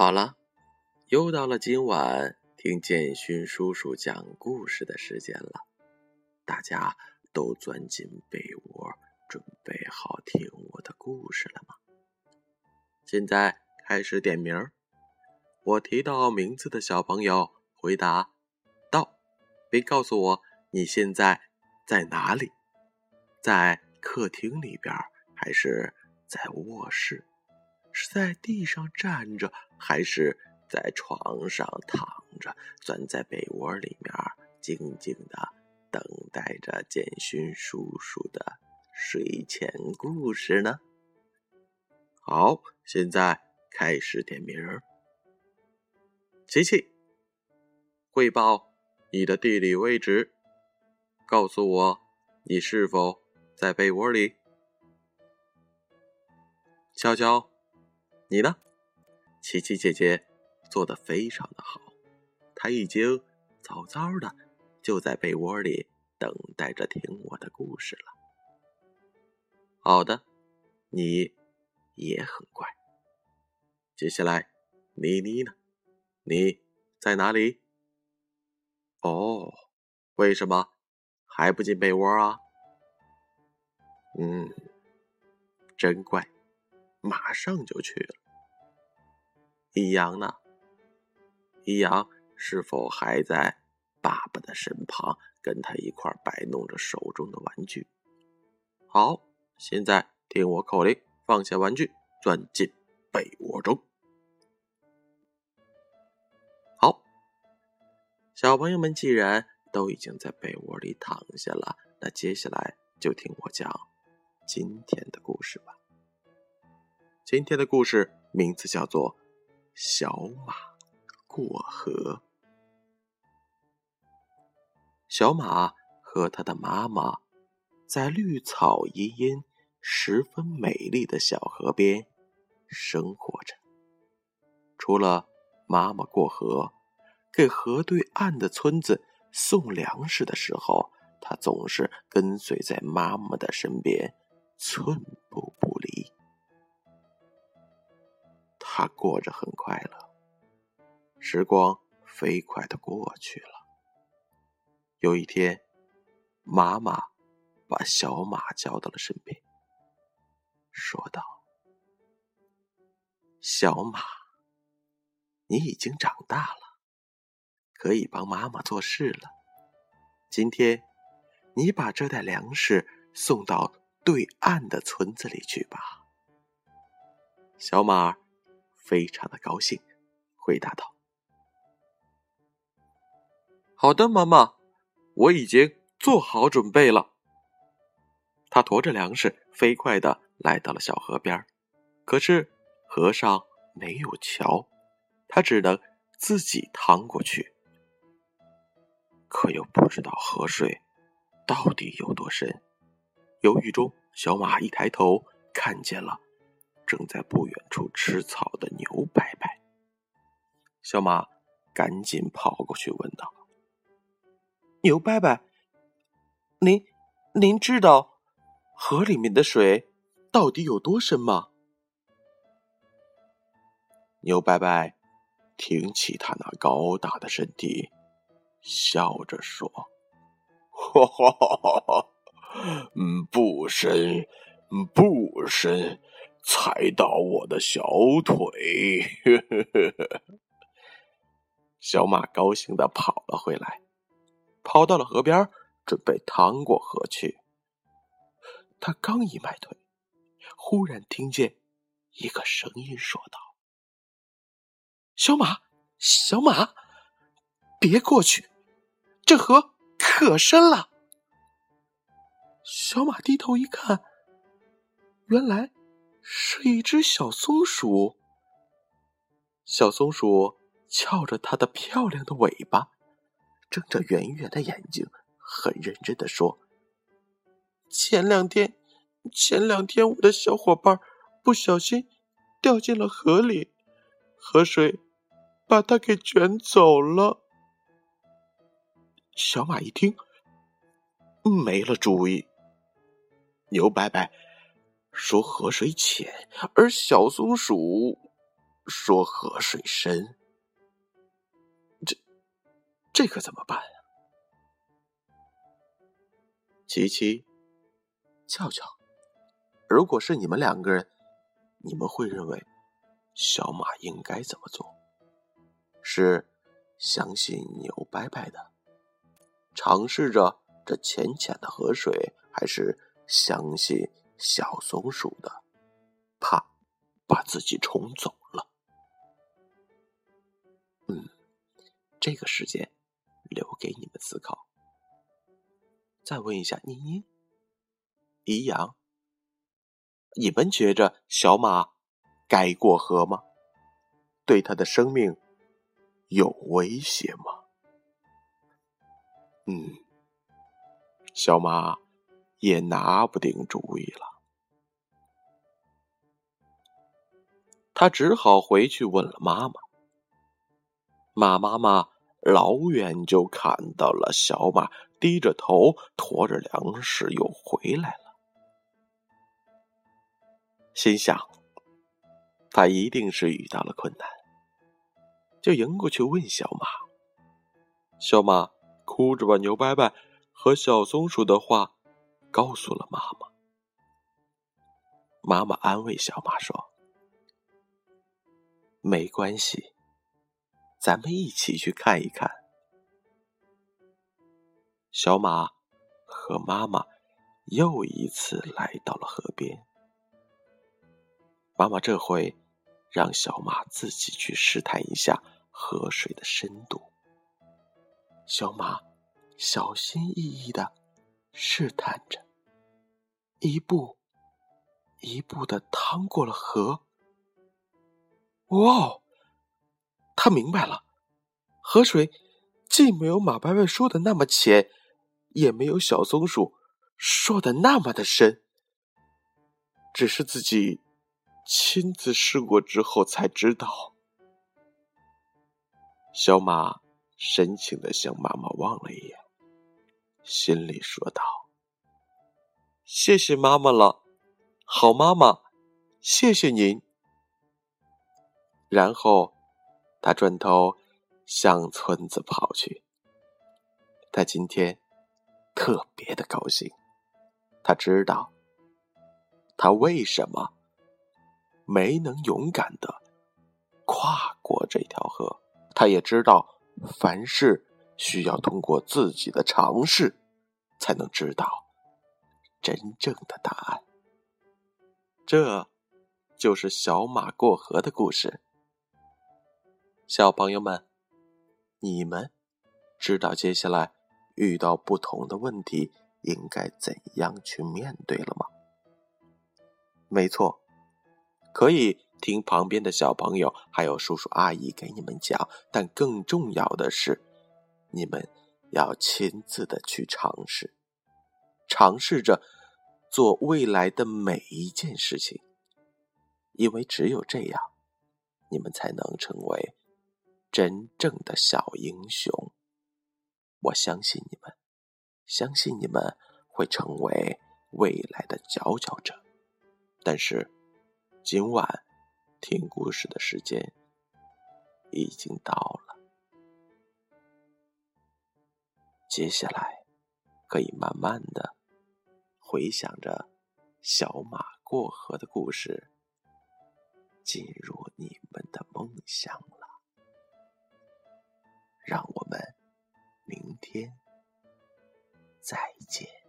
好了，又到了今晚听建勋叔叔讲故事的时间了。大家都钻进被窝，准备好听我的故事了吗？现在开始点名我提到名字的小朋友回答到，并告诉我你现在在哪里，在客厅里边还是在卧室？是在地上站着，还是在床上躺着，钻在被窝里面，静静的等待着建勋叔叔的睡前故事呢？好，现在开始点名。琪琪，汇报你的地理位置，告诉我你是否在被窝里。悄悄。你呢，琪琪姐姐做的非常的好，她已经早早的就在被窝里等待着听我的故事了。好的，你也很乖。接下来，妮妮呢？你在哪里？哦，为什么还不进被窝啊？嗯，真乖。马上就去了。一阳呢？一阳是否还在爸爸的身旁，跟他一块摆弄着手中的玩具？好，现在听我口令，放下玩具，钻进被窝中。好，小朋友们既然都已经在被窝里躺下了，那接下来就听我讲今天的故事吧。今天的故事名字叫做《小马过河》。小马和他的妈妈在绿草茵茵、十分美丽的小河边生活着。除了妈妈过河，给河对岸的村子送粮食的时候，他总是跟随在妈妈的身边，寸步不离。他过着很快乐，时光飞快的过去了。有一天，妈妈把小马叫到了身边，说道：“小马，你已经长大了，可以帮妈妈做事了。今天，你把这袋粮食送到对岸的村子里去吧。”小马。非常的高兴，回答道：“好的，妈妈，我已经做好准备了。”他驮着粮食，飞快的来到了小河边可是河上没有桥，他只能自己趟过去。可又不知道河水到底有多深。犹豫中，小马一抬头，看见了。正在不远处吃草的牛伯伯，小马赶紧跑过去问道：“牛伯伯，您您知道河里面的水到底有多深吗？”牛伯伯挺起他那高大的身体，笑着说：“哈哈，嗯，不深，不深。”踩到我的小腿，小马高兴的跑了回来，跑到了河边，准备趟过河去。他刚一迈腿，忽然听见一个声音说道：“小马，小马，别过去，这河可深了。”小马低头一看，原来。是一只小松鼠。小松鼠翘着它的漂亮的尾巴，睁着圆圆的眼睛，很认真的说：“前两天，前两天我的小伙伴不小心掉进了河里，河水把它给卷走了。”小马一听，没了主意。牛伯伯。说河水浅，而小松鼠说河水深，这这可怎么办啊？琪琪、俏俏，如果是你们两个人，你们会认为小马应该怎么做？是相信牛伯伯的，尝试着这浅浅的河水，还是相信小松鼠的，怕把自己冲走了？嗯，这个时间留给你们思考。再问一下，妮妮、怡阳，你们觉着小马该过河吗？对他的生命有威胁吗？嗯，小马也拿不定主意了，他只好回去问了妈妈。马妈妈老远就看到了小马。低着头驮着粮食又回来了，心想他一定是遇到了困难，就迎过去问小马。小马哭着把牛伯伯和小松鼠的话告诉了妈妈。妈妈安慰小马说：“没关系，咱们一起去看一看。”小马和妈妈又一次来到了河边。妈妈这回让小马自己去试探一下河水的深度。小马小心翼翼的试探着，一步一步的趟过了河。哇！他明白了，河水既没有马伯伯说的那么浅。也没有小松鼠说的那么的深，只是自己亲自试过之后才知道。小马深情的向妈妈望了一眼，心里说道：“谢谢妈妈了，好妈妈，谢谢您。”然后，他转头向村子跑去。他今天。特别的高兴，他知道他为什么没能勇敢的跨过这条河。他也知道，凡事需要通过自己的尝试，才能知道真正的答案。这就是小马过河的故事。小朋友们，你们知道接下来？遇到不同的问题，应该怎样去面对了吗？没错，可以听旁边的小朋友还有叔叔阿姨给你们讲，但更重要的是，你们要亲自的去尝试，尝试着做未来的每一件事情，因为只有这样，你们才能成为真正的小英雄。我相信你们，相信你们会成为未来的佼佼者。但是，今晚听故事的时间已经到了，接下来可以慢慢的回想着小马过河的故事，进入你们的梦乡了。让我们。明天再见。